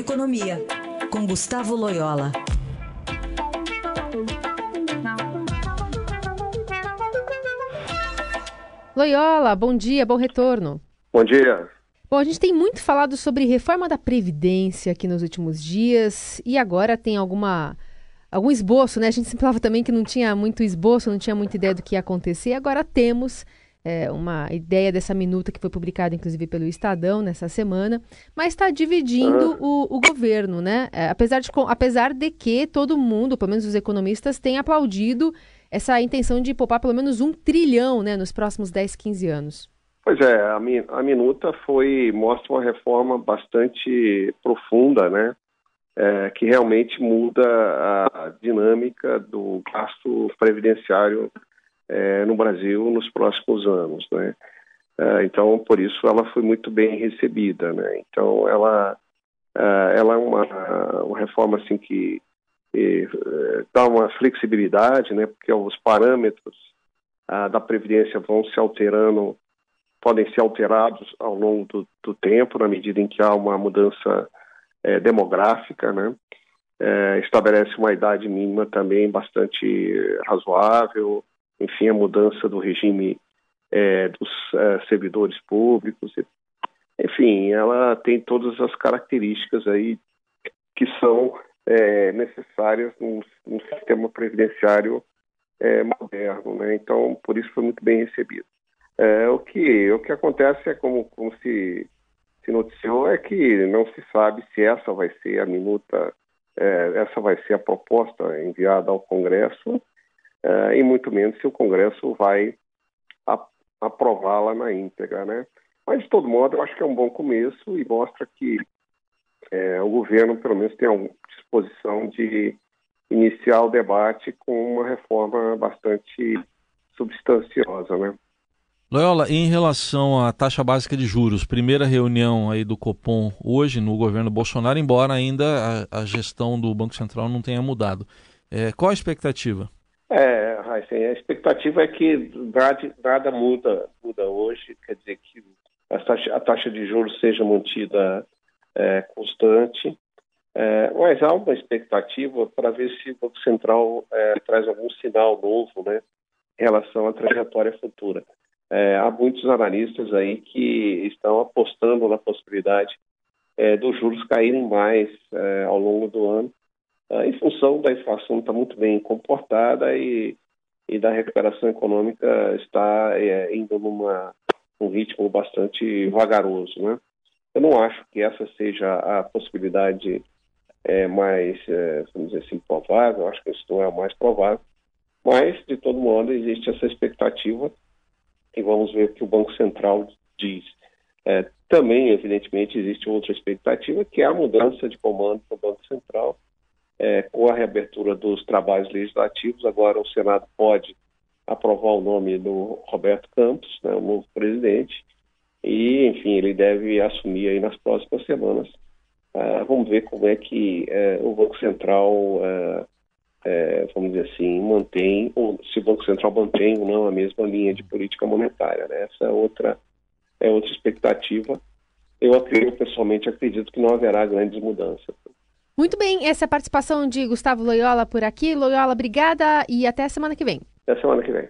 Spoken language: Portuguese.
Economia, com Gustavo Loyola. Loyola, bom dia, bom retorno. Bom dia. Bom, a gente tem muito falado sobre reforma da Previdência aqui nos últimos dias e agora tem alguma algum esboço, né? A gente sempre falava também que não tinha muito esboço, não tinha muita ideia do que ia acontecer. Agora temos é, uma ideia dessa minuta que foi publicada, inclusive, pelo Estadão nessa semana, mas está dividindo o, o, governo, né? É, apesar, de, apesar de que todo mundo, pelo menos os economistas, tem aplaudido essa intenção de poupar pelo menos um trilhão né, nos próximos 10, 15 anos. Pois é, a, a minuta foi mostra uma reforma bastante profunda, né? É, que realmente muda a dinâmica do gasto previdenciário é, no Brasil nos próximos anos, né? É, então, por isso ela foi muito bem recebida, né? Então, ela é, ela é uma, uma reforma assim que e, dá uma flexibilidade, né? Porque os parâmetros ah, da previdência vão se alterando, podem ser alterados ao longo do, do tempo na medida em que há uma mudança é, demográfica, né? É, estabelece uma idade mínima também bastante razoável, enfim, a mudança do regime é, dos é, servidores públicos. Enfim, ela tem todas as características aí que são é, necessárias num, num, sistema previdenciário é, moderno, né? Então, por isso foi muito bem recebido. É, o que o que acontece é como, como se se noticiou é que não se sabe se essa vai ser a minuta, é, essa vai ser a proposta enviada ao Congresso uh, e muito menos se o Congresso vai aprová-la na íntegra, né? Mas, de todo modo, eu acho que é um bom começo e mostra que é, o governo, pelo menos, tem a disposição de iniciar o debate com uma reforma bastante substanciosa, né? Loyola, em relação à taxa básica de juros, primeira reunião aí do Copom hoje no governo Bolsonaro, embora ainda a, a gestão do Banco Central não tenha mudado. É, qual a expectativa? É, Heisen, a expectativa é que nada, muda, muda hoje, quer dizer que a taxa, a taxa de juros seja mantida é, constante, é, mas há uma expectativa para ver se o Banco Central é, traz algum sinal novo né, em relação à trajetória futura. É, há muitos analistas aí que estão apostando na possibilidade é, dos juros caírem mais é, ao longo do ano, em função da inflação estar muito bem comportada e, e da recuperação econômica está é, indo numa um ritmo bastante vagaroso, né? Eu não acho que essa seja a possibilidade é, mais, é, vamos dizer assim, provável. Eu acho que isso não é a mais provável. Mas, de todo modo, existe essa expectativa e vamos ver o que o Banco Central diz. É, também, evidentemente, existe outra expectativa, que é a mudança de comando do Banco Central é, com a reabertura dos trabalhos legislativos, agora o Senado pode aprovar o nome do Roberto Campos, né, o novo presidente, e, enfim, ele deve assumir aí nas próximas semanas. Uh, vamos ver como é que uh, o Banco Central, uh, vamos dizer assim, mantém, ou se o Banco Central mantém ou não a mesma linha de política monetária. Né? Essa é outra, é outra expectativa. Eu, eu pessoalmente acredito que não haverá grandes mudanças. Muito bem, essa é a participação de Gustavo Loyola por aqui. Loyola, obrigada e até a semana que vem. Até a semana que vem.